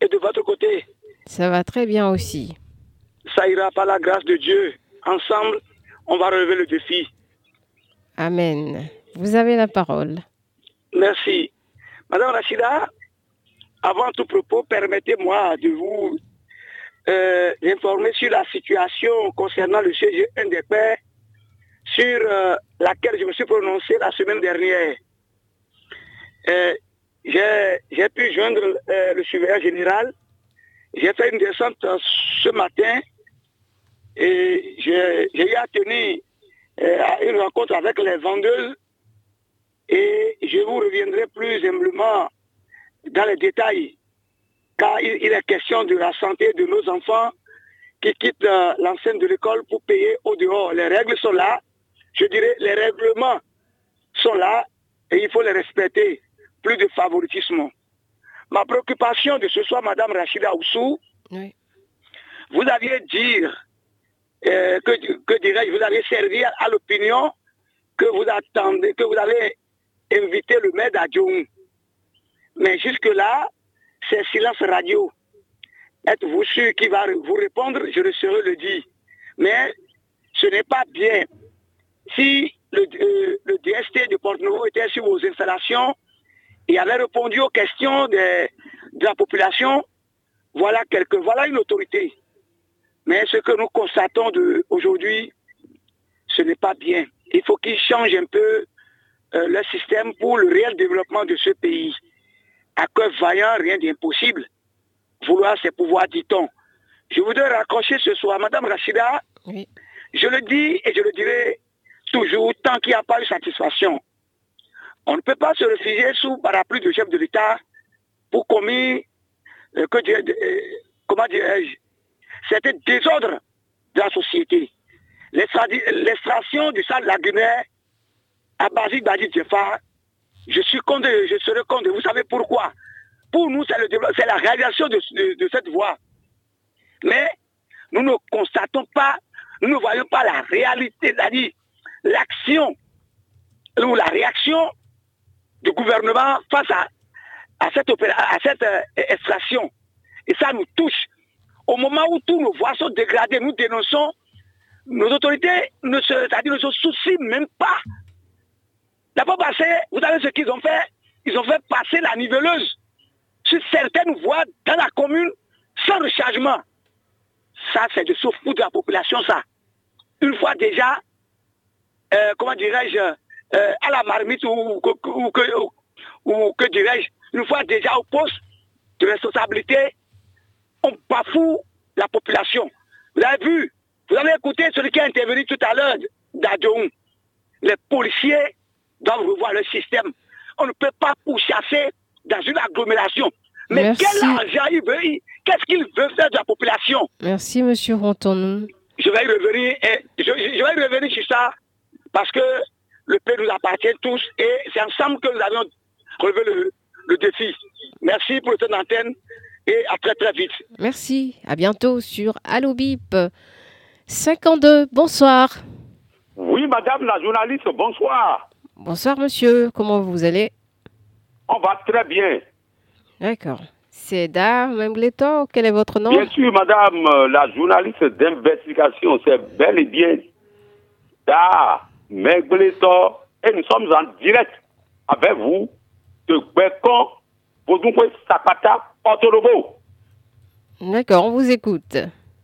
Et de votre côté? Ça va très bien aussi ça ira par la grâce de Dieu. Ensemble, on va relever le défi. Amen. Vous avez la parole. Merci. Madame Rachida, avant tout propos, permettez-moi de vous euh, informer sur la situation concernant le CG NDP sur euh, laquelle je me suis prononcé la semaine dernière. Euh, j'ai pu joindre le surveillant général. J'ai fait une descente ce matin et j'ai eu à tenir euh, une rencontre avec les vendeuses et je vous reviendrai plus humblement dans les détails, car il, est question de la santé de nos enfants qui quittent euh, l'enceinte de l'école pour payer au dehors. Les règles sont là, je dirais les règlements sont là et il faut les respecter. Plus de favoritisme. Ma préoccupation de ce soir, Madame Rachida Oussou, vous aviez dire euh, que, dirais-je, vous allez servir à l'opinion que vous attendez, que vous allez inviter le maire d'Adjoum. Mais jusque-là, c'est silence radio. Êtes-vous sûr qu'il va vous répondre? Je ne saurais le dire. Mais ce n'est pas bien. Si le, euh, DST de Porte-Nouveau était sur vos installations et avait répondu aux questions de, de la population, voilà, quelque, voilà une autorité. Mais ce que nous constatons aujourd'hui, ce n'est pas bien. Il faut qu'ils changent un peu euh, le système pour le réel développement de ce pays. À cœur vaillant, rien d'impossible. Vouloir ses pouvoirs, dit-on. Je voudrais raccrocher ce soir, Madame Rachida, je le dis et je le dirai toujours, tant qu'il n'y a pas de satisfaction. On ne peut pas se réfugier sous parapluie de chef de l'État pour commis, euh, que, euh, comment dirais-je, un désordre de la société. L'extraction du sable lagunaire à Basile Badi je suis contre, je serai contre. Vous savez pourquoi? Pour nous, c'est la réalisation de, cette voie. Mais nous ne constatons pas, nous ne voyons pas la réalité, c'est-à-dire l'action ou la réaction du gouvernement face à, à cette, à cette euh, extraction. Et ça nous touche. Au moment où tous nos voix sont dégradées, nous dénonçons, nos autorités ne se, ne se soucient même pas. D'abord passé, vous savez ce qu'ils ont fait? Ils ont fait passer la niveleuse sur certaines voies dans la commune sans rechargement. Ça, c'est de sauve de la population, ça. Une fois déjà, euh, comment dirais-je, euh, à la marmite ou, que dirais-je, une fois déjà au poste de responsabilité, on bafoue la population. Vous avez vu, vous avez écouté celui qui a intervenu tout à l'heure d'Adjoun. Les policiers doivent revoir le système. On ne peut pas pourchasser dans une agglomération. Mais quel argent il veut, qu'est-ce qu'il veut faire de la population? Merci, monsieur Ronton. Je vais y revenir, et je, je vais y revenir sur ça parce que le pays nous appartient tous et c'est ensemble que nous allons relever le, le défi. Merci pour le temps d'antenne et à très très vite. Merci, à bientôt sur Allo Bip 52. Bonsoir. Oui, madame la journaliste, bonsoir. Bonsoir, monsieur. Comment vous allez? On va très bien. D'accord. C'est Da Membleto. Quel est votre nom? Bien sûr, madame la journaliste d'investigation, c'est bel et bien Da Membleto. Et nous sommes en direct avec vous de Bekon, Bodunkwe Sakata, Portorobo. D'accord, on vous écoute.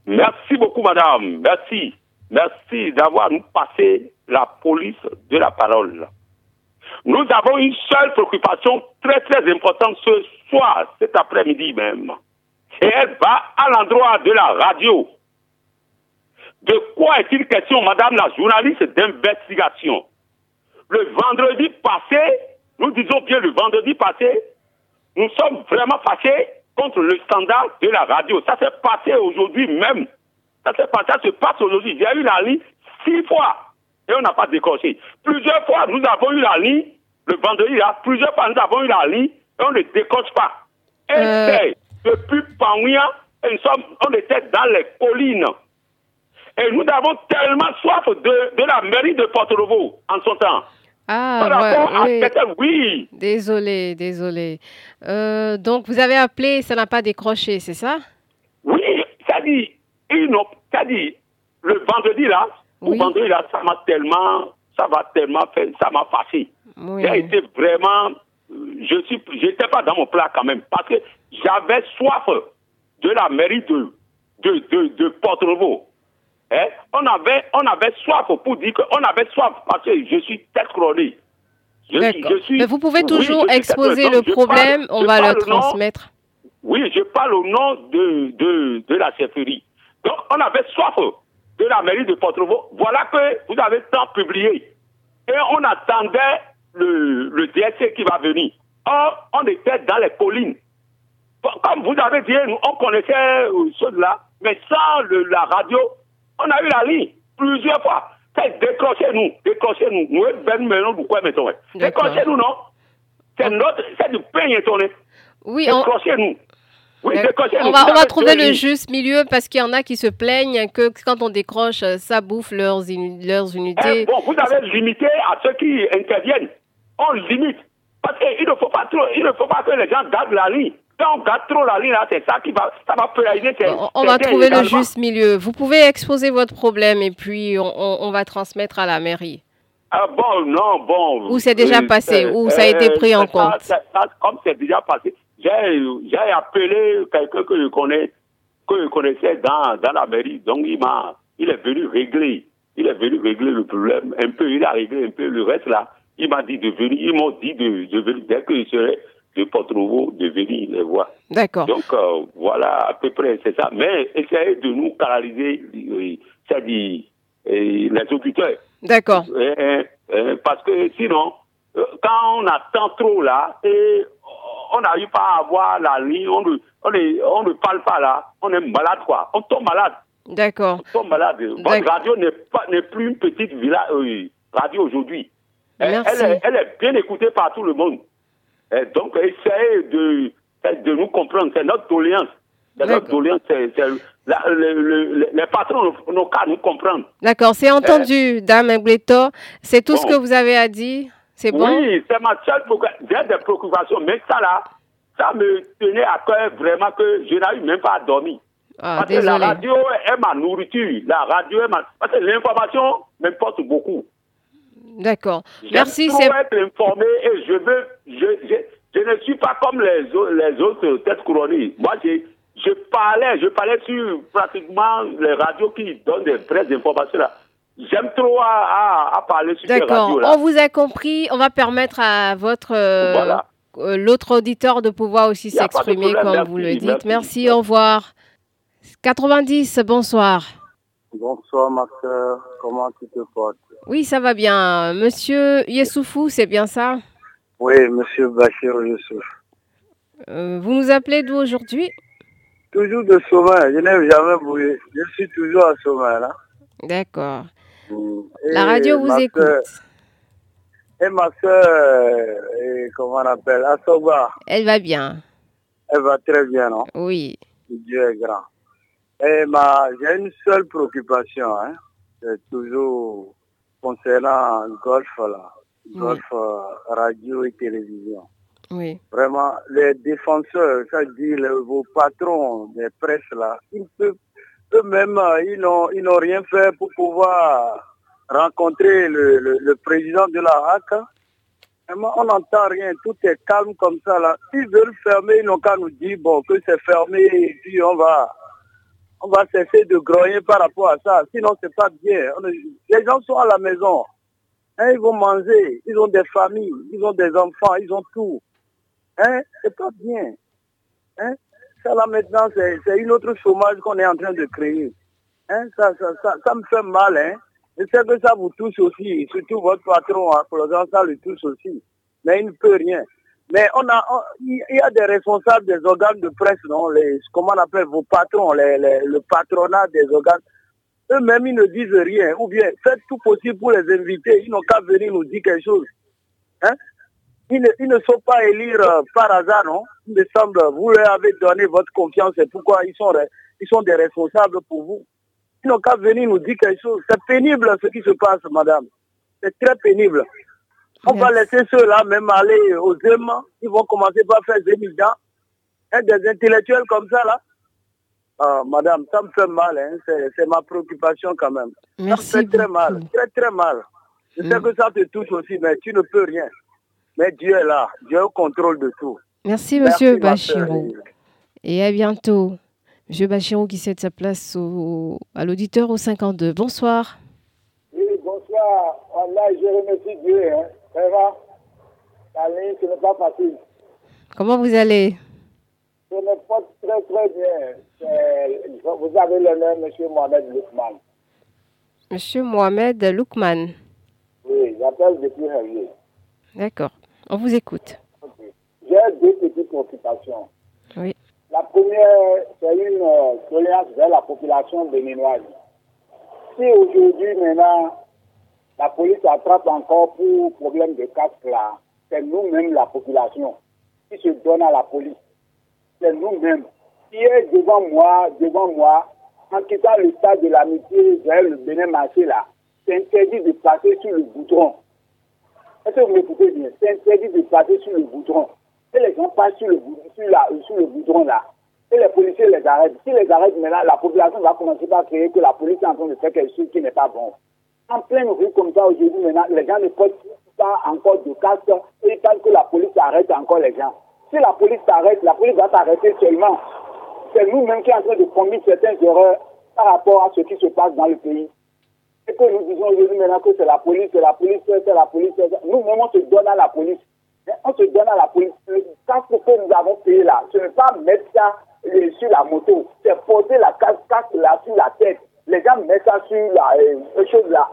Merci beaucoup, madame. Merci. Merci d'avoir nous passé la police de la parole. Nous avons une seule préoccupation très très importante ce soir, cet après-midi même. Et elle va à l'endroit de la radio. De quoi est-il question, madame la journaliste d'investigation? Le vendredi passé, nous disons bien le vendredi passé, nous sommes vraiment fâchés contre le standard de la radio. Ça s'est passé aujourd'hui même. Ça, passé, ça se passe aujourd'hui. J'ai eu la ligne six fois et on n'a pas décroché. Plusieurs fois, nous avons eu la ligne, le vendredi là, plusieurs fois, nous avons eu la ligne et on ne décroche pas. Et euh... depuis Panouia, on était dans les collines. Et nous avons tellement soif de, de la mairie de Porto-Novo en son temps. Ah, ouais, oui. Désolé, désolé. Euh, donc, vous avez appelé, ça n'a pas décroché, c'est ça? Oui, ça dit, ça dit, le vendredi là, le vendredi là, ça m'a tellement, ça m'a tellement fait, ça m'a fâché. J'ai été vraiment, je suis, j'étais pas dans mon plat quand même, parce que j'avais soif de la mairie de, de, de, de Porto-Novo. Hein? On, avait, on avait soif pour dire qu'on avait soif parce que je suis tête chronique. Mais vous pouvez toujours exposer le problème, on va le transmettre. oui, je parle au nom de, de, de la chefferie. Donc, on avait soif de la mairie de Porto-Novo. Voilà que vous avez tant publié. Et on attendait le, le DSC qui va venir. Or, on était dans les collines. Comme vous avez dit, on connaissait ceux-là, mais sans le, la radio, on a eu la ligne plusieurs fois. Décrochez-nous, décrochez-nous. Nous, ben, mais pourquoi mettons Décrochez-nous, non? C'est notre, c'est du pain étonné. Oui, décrochez-nous. Oui, on va, on va trouver le juste milieu parce qu'il y en a qui se plaignent que quand on décroche, ça bouffe leurs, leurs unités. Eh, bon, vous avez limité à ceux qui interviennent. On limite. Parce qu'il ne faut pas trop, il ne faut pas que les gens gardent la ligne. On garde trop la ligne, c'est ça qui va, ça va pénaliser. On, on va trouver le juste milieu. Vous pouvez exposer votre problème et puis on, on va transmettre à la mairie. Ah bon, non, bon. Ou c'est déjà euh, passé, euh, ou ça a été pris en compte. Ça, ça, comme c'est déjà passé, j'ai appelé quelqu'un que je connais, que je connaissais dans, dans la mairie. Donc il m'a, il est venu régler, il est venu régler le problème un peu. Il a réglé un peu le reste là. Il m'a dit de venir, ils m'ont dit de, de venir dès que je serai de Porto-Nouveau de venir les voir. D'accord. Donc euh, voilà, à peu près, c'est ça. Mais essayez de nous canaliser, c'est-à-dire les auditeurs. D'accord. parce que sinon, euh, quand on attend trop là, et on n'arrive pas à avoir la ligne, on ne, on, ne, on ne parle pas là, on est malade quoi, on tombe malade. D'accord. On tombe malade. Votre radio n'est plus une petite villa, euh, radio aujourd'hui. Elle, elle, est bien écoutée par tout le monde. Et donc, essayez de, de nous comprendre. C'est notre doléance. C'est notre doléance. C'est, les patrons n'ont qu'à nous comprendre. D'accord, c'est entendu, Dame Ebleto. C'est tout ce que vous avez à dire C'est bon? Oui, c'est ma seule J'ai des préoccupations, mais ça là, ça me tenait à cœur vraiment que je n'arrive même pas à dormir. Ah, Parce désolé. que la radio est ma nourriture. La radio est ma... Parce que l'information m'importe beaucoup. D'accord. Merci. C'est être informé et je veux, je, je, je, ne suis pas comme les, les autres têtes couronnées. Moi, je, je parlais, je parlais sur pratiquement les radios qui donnent des vraies informations là. J'aime trop à, parler sur ces D'accord, on vous a compris. On va permettre à votre euh, euh, l'autre auditeur de pouvoir aussi s'exprimer comme vous le dites. Merci, au revoir. 90, bonsoir. Bonsoir ma soeur, comment tu te portes? Oui, ça va bien. Monsieur Yessoufou, c'est bien ça? Oui, monsieur Bachir Youssouf. Euh, vous nous appelez d'où aujourd'hui? Toujours de sommeil, je n'ai jamais bougé. Je suis toujours à sommeil. Hein. D'accord. Mm. La radio vous écoute. et ma soeur, comment on appelle, Asoba. Elle va bien. Elle va très bien, non? Oui. Dieu est grand. Et ma, j'ai une seule préoccupation, hein. C'est toujours concernant golf là, golf euh, radio et télévision. Oui. Vraiment, les défenseurs, ça dit vos patrons des presses là, ils peuvent eux-mêmes, euh, ils n'ont, ils n'ont rien fait pour pouvoir rencontrer le, président de la HAC. on n'entend rien, tout est calme comme ça là. S'ils veulent fermer, ils n'ont qu'à nous dire bon que c'est fermé et puis on va on va cesser de grogner par rapport à ça. Sinon c'est pas bien. Les gens sont à la maison. Hein, ils vont manger, ils ont des familles, ils ont des enfants, ils ont tout. Hein, c'est pas bien. Hein? Ça là maintenant, c'est une autre chômage qu'on est en train de créer. Hein? Ça, ça, ça, me fait mal. Hein? Je sais que ça vous touche aussi, surtout votre patron, pour exemple, ça le touche aussi. Mais il ne peut rien. Mais on a, il y a des responsables des organes de presse, non, les, comment on appelle vos patrons, les, le patronat des organes. Eux-mêmes, ils ne disent rien. Ou bien, faites tout possible pour les inviter. Ils n'ont qu'à venir nous dire quelque chose. Hein? Ils ne, sont pas élire euh, par hasard, non? Il me semble, vous leur avez donné votre confiance et pourquoi ils sont, ils sont des responsables pour vous. Ils n'ont qu'à venir nous dire quelque chose. C'est pénible ce qui se passe, madame. C'est très pénible. On va laisser ceux-là même aller aux aimants. Ils vont commencer par faire des militants. Des intellectuels comme ça, là. Ah, madame, ça me fait mal. Hein. C'est ma préoccupation quand même. Merci ça me fait très mal. Très, très mal. Je sais mm. que ça te touche aussi, mais tu ne peux rien. Mais Dieu est là. Dieu est au contrôle de tout. Merci, monsieur Bachirou. Et à bientôt. Monsieur Bachirou qui cède sa place au, à l'auditeur au 52. Bonsoir. Oui, bonsoir. Allah, je remercie Dieu. Hein. Va La ligne, ce n'est pas facile. Comment vous allez? Je me porte très, très bien. Vous avez le nom, monsieur Mohamed Loukman. Monsieur Mohamed Loukman. Oui, j'appelle depuis Hervier. D'accord. On vous écoute. J'ai deux petites préoccupations. Oui. La première, c'est une euh, vers la population béninoise. Si aujourd'hui, maintenant, la police attrape encore pour problème de casque là, c'est nous-mêmes, la population, qui se donne à la police. C'est nous-mêmes. Qui est devant moi, devant moi, en quittant le stade de l'amitié vers le Bénin marché là, c'est interdit de passer sur le bouton. Est-ce que vous m'écoutez bien? C'est interdit de passer sur le boudron. Et les gens passent sur le, la, sur le boudron là. Et les policiers les arrêtent. Si les arrêtent maintenant, la population va commencer par créer que la police est en train de faire quelque chose qui n'est pas bon. En pleine rue comme ça aujourd'hui maintenant, les gens ne portent pas encore de casque et ils que la police arrête encore les gens. Si la police s'arrête, la police va s'arrêter seulement. C'est nous-mêmes qui sommes en train de commettre certaines erreurs par rapport à ce qui se passe dans le pays. Et que nous disons aujourd'hui maintenant que c'est la police, c'est la police, c'est la police. Nous-mêmes, on se donne à la police. On se donne à la police. Le casque que nous avons payé là, ce n'est pas mettre ça euh, sur la moto, c'est poser la casque là sur la tête. Les gens mettent ça sur la euh, chose là.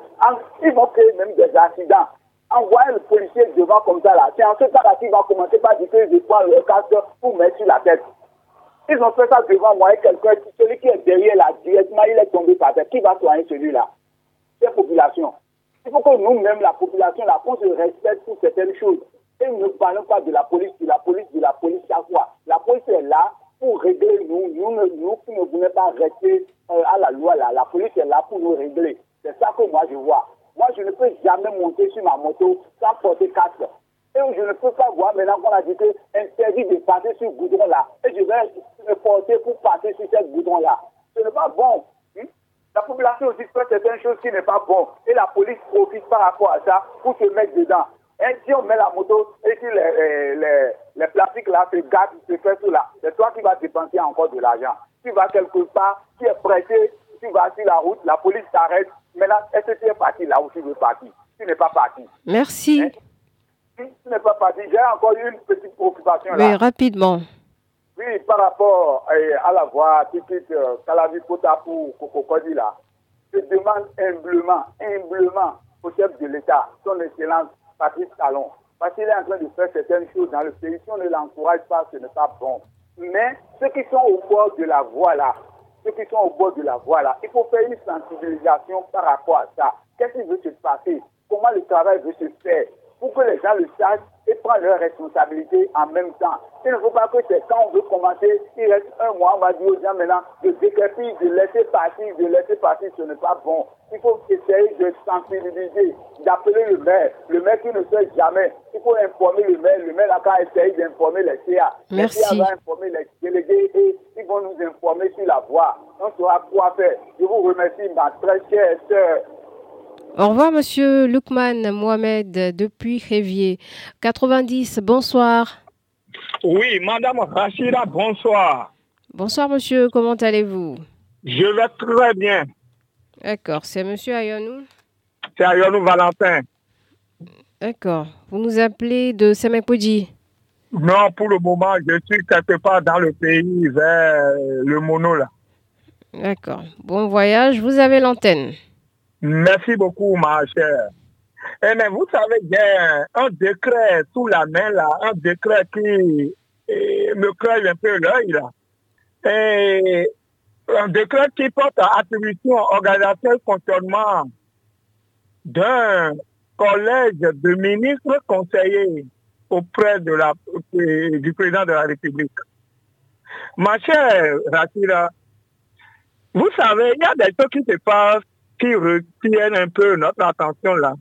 Ils vont créer même des accidents. Envoyer le policier devant comme ça là. C'est en ce cas-là qu'il va commencer par dire que je prends le casque pour mettre sur la tête. Ils ont fait ça devant moi et quelqu'un, celui qui est derrière là, directement, il est tombé par terre. Qui va soigner celui-là? Populations. Il faut que nous-mêmes, la population, la qu'on se respecte pour certaines choses. Et nous ne parlons pas de la police, de la police, de la police chaque fois. La police est là pour régler nous. Nous, nous qui ne voulons pas rester euh, à la loi là. La police est là pour nous régler. C'est ça que moi je vois. Moi, je ne peux jamais monter sur ma moto sans porter casque. Et je ne peux pas voir maintenant qu'on a dit que interdit de passer sur ce goudron là. Et je vais me porter pour passer sur ce goudron là. Ce n'est pas bon. La population aussi fait certaines choses qui n'est pas bon. Et la police profite par rapport à ça pour se mettre dedans. Et si on met la moto et si les, les, les plastiques là se gâtent, se fait tout là, c'est toi qui vas dépenser encore de l'argent. Tu vas quelque part, tu es pressé, tu vas sur la route, la police t'arrête, Maintenant, est-ce que tu es parti là où tu veux partir? Tu n'es pas parti. Merci. Hein? Tu, n'es pas parti. J'ai encore une petite préoccupation là. Oui, rapidement. Oui, par rapport euh, à la voie petite euh, Calavi Potapou Kokokodi là, je demande humblement, humblement au chef de l'État, son excellence Talon, parce qu'il est en train de faire certaines choses dans le pays. Si on ne l'encourage pas, ce n'est pas bon. Mais ceux qui sont au bord de la voie là, ceux qui sont au bord de la voie là, il faut faire une sensibilisation par rapport à ça. Qu'est-ce qui veut se passer? Comment le travail veut se faire? Pour que les gens le sachent et prennent leurs responsabilités en même temps. Il ne faut pas que c'est quand on veut commencer, il reste un mois, on va dire aux gens maintenant de décréter, de laisser partir, de laisser partir, ce n'est pas bon. Il faut essayer de sensibiliser, d'appeler le maire, le maire qui ne sait jamais. Il faut informer le maire, le maire a qu'à essayer d'informer les CA. Merci. Les CA va informer les délégués et ils vont nous informer sur la voie. On saura quoi faire. Je vous remercie, ma très chère sœur. Au revoir, monsieur Lukman Mohamed, depuis Révier. 90, bonsoir. Oui, madame Rachida, bonsoir. Bonsoir, monsieur, comment allez-vous? Je vais très bien. D'accord, c'est monsieur Ayonou? C'est Ayonou Valentin. D'accord. Vous nous appelez de Semepodi Non, pour le moment, je suis quelque part dans le pays, vers le Mono, là. D'accord. Bon voyage, vous avez l'antenne. Merci beaucoup, ma chère. Eh, mais vous savez, a un décret sous la main, là, un décret qui eh, me crève un peu l'œil, là. Et un décret qui porte à attribution, organisation fonctionnement d'un collège de ministres conseillers auprès de la, du président de la République. Ma chère Ratira, vous savez, il y a des choses qui se passent qui retiennent un peu notre attention là.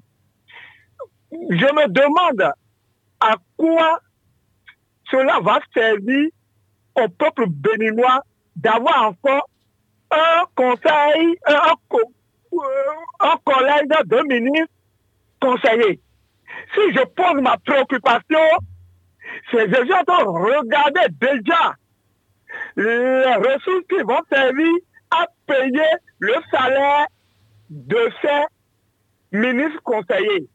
Je me demande à quoi cela va servir au peuple béninois d'avoir encore un conseil, un, un collège de ministres conseillers. Si je pose ma préoccupation, c'est je dois regarder déjà les ressources qui vont servir à payer le salaire de ces ministres conseillers.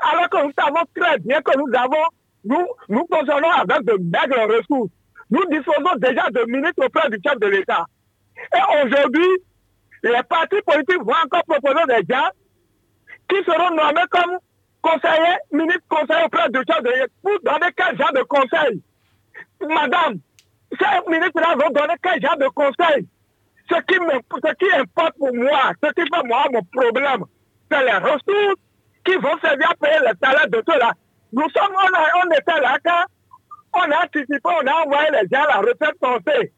Alors que nous savons très bien que nous avons, nous, nous fonctionnons avec de maigres ressources. Nous disposons déjà de ministres auprès du chef de l'État. Et aujourd'hui, les partis politiques vont encore proposer des gens qui seront nommés comme conseillers, ministres conseillers auprès du chef de l'État. Pour donner quel genre de conseil? Madame, ces ministres-là vont donner quel genre de conseil? Ce qui, ce qui importe pour moi, ce qui fait moi mon problème, c'est les ressources qui vont servir à payer les salaires de ceux-là. Nous sommes, on, était là quand on a anticipé, on a envoyé les gens à la retraite santé.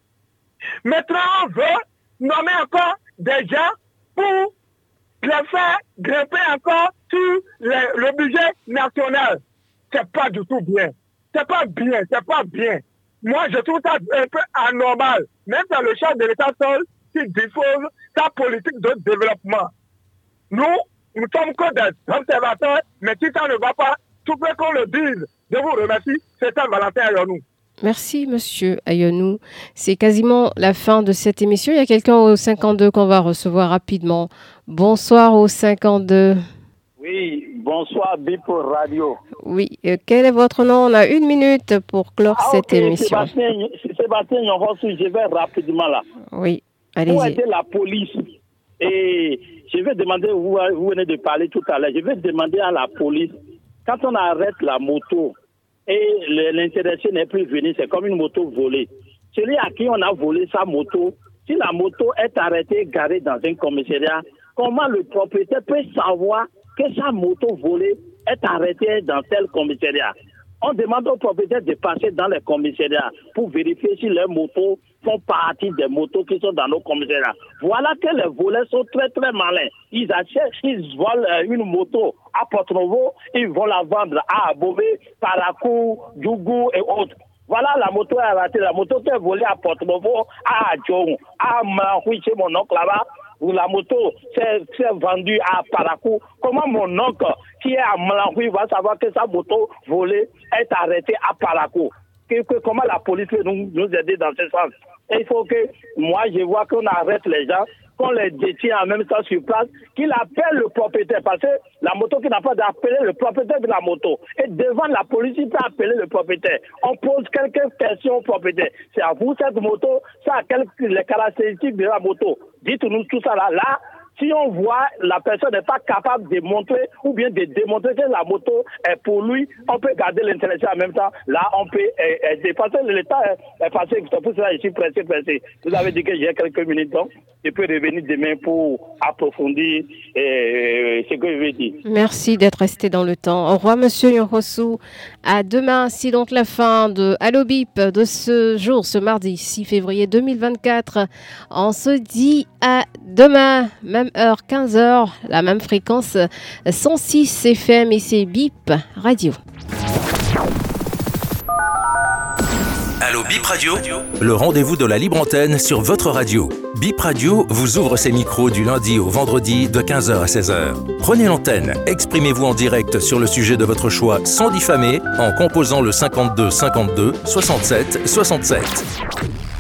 Maintenant, on veut nommer encore des gens pour les faire grimper encore sur le budget national. C'est pas du tout bien. C'est pas bien, c'est pas bien. Moi, je trouve ça un peu anormal. Même dans le chef de l'État seul, qui dispose sa politique de développement. Nous, nous sommes que des observateurs, mais si ça ne va pas, tout peut qu'on le dise. Je vous remercie. C'est un Valentin Ayonou. Merci, monsieur Ayonou. C'est quasiment la fin de cette émission. Il y a quelqu'un au 52 qu'on va recevoir rapidement. Bonsoir au 52. Oui, bonsoir Bipo Radio. Oui, euh, quel est votre nom? On a une minute pour clore ah, cette émission. Sébastien, Sébastien je vais rapidement là. Oui. Où était la police? Et je vais demander, vous, vous venez de parler tout à l'heure, je vais demander à la police, quand on arrête la moto et l'intéressé n'est plus venu, c'est comme une moto volée. Celui à qui on a volé sa moto, si la moto est arrêtée, garée dans un commissariat, comment le propriétaire peut savoir que sa moto volée est arrêtée dans tel commissariat on demande aux propriétaires de passer dans les commissariats pour vérifier si leurs motos font partie des motos qui sont dans nos commissariats. Voilà que les voleurs sont très très malins. Ils achètent, ils volent euh, une moto à Porto-Novo, ils vont la vendre à Abové, Parakou, Djougou et autres. Voilà la moto est arrêtée. La moto qui est volée à Porto-Novo, à Adjong, à Mahoui, chez mon oncle là-bas, où la moto s'est vendue à Parakou. Comment mon oncle, qui est à Malangoui, va savoir que sa moto volée est arrêtée à Parakou? Que, comment la police peut nous aider dans ce sens? Il faut que moi, je vois qu'on arrête les gens qu'on les détient en même temps sur place, qu'il appelle le propriétaire, parce que la moto qui n'a pas d'appeler le propriétaire de la moto. Et devant la police, il peut appeler le propriétaire. On pose quelques questions au propriétaire. C'est à vous cette moto, ça a les caractéristiques de la moto. Dites-nous tout ça là. Là, si on voit la personne n'est pas capable de montrer ou bien de démontrer que la moto est pour lui, on peut garder l'intéressé en même temps. Là, on peut dépasser l'État est passé. C'est pour que je suis pressé, pressé. Vous avez dit que j'ai quelques minutes, donc je peux revenir demain pour approfondir ce que je vais dire. Merci d'être resté dans le temps. Au revoir, monsieur Yorosu. À demain, si donc la fin de Allo Bip de ce jour, ce mardi 6 février 2024. On se dit à demain, heure, 15h, la même fréquence, 106 FM et c'est BIP Radio. Allo Bip Radio, le rendez-vous de la libre antenne sur votre radio. Bip Radio vous ouvre ses micros du lundi au vendredi de 15h à 16h. Prenez l'antenne, exprimez-vous en direct sur le sujet de votre choix sans diffamer en composant le 52 52 67 67.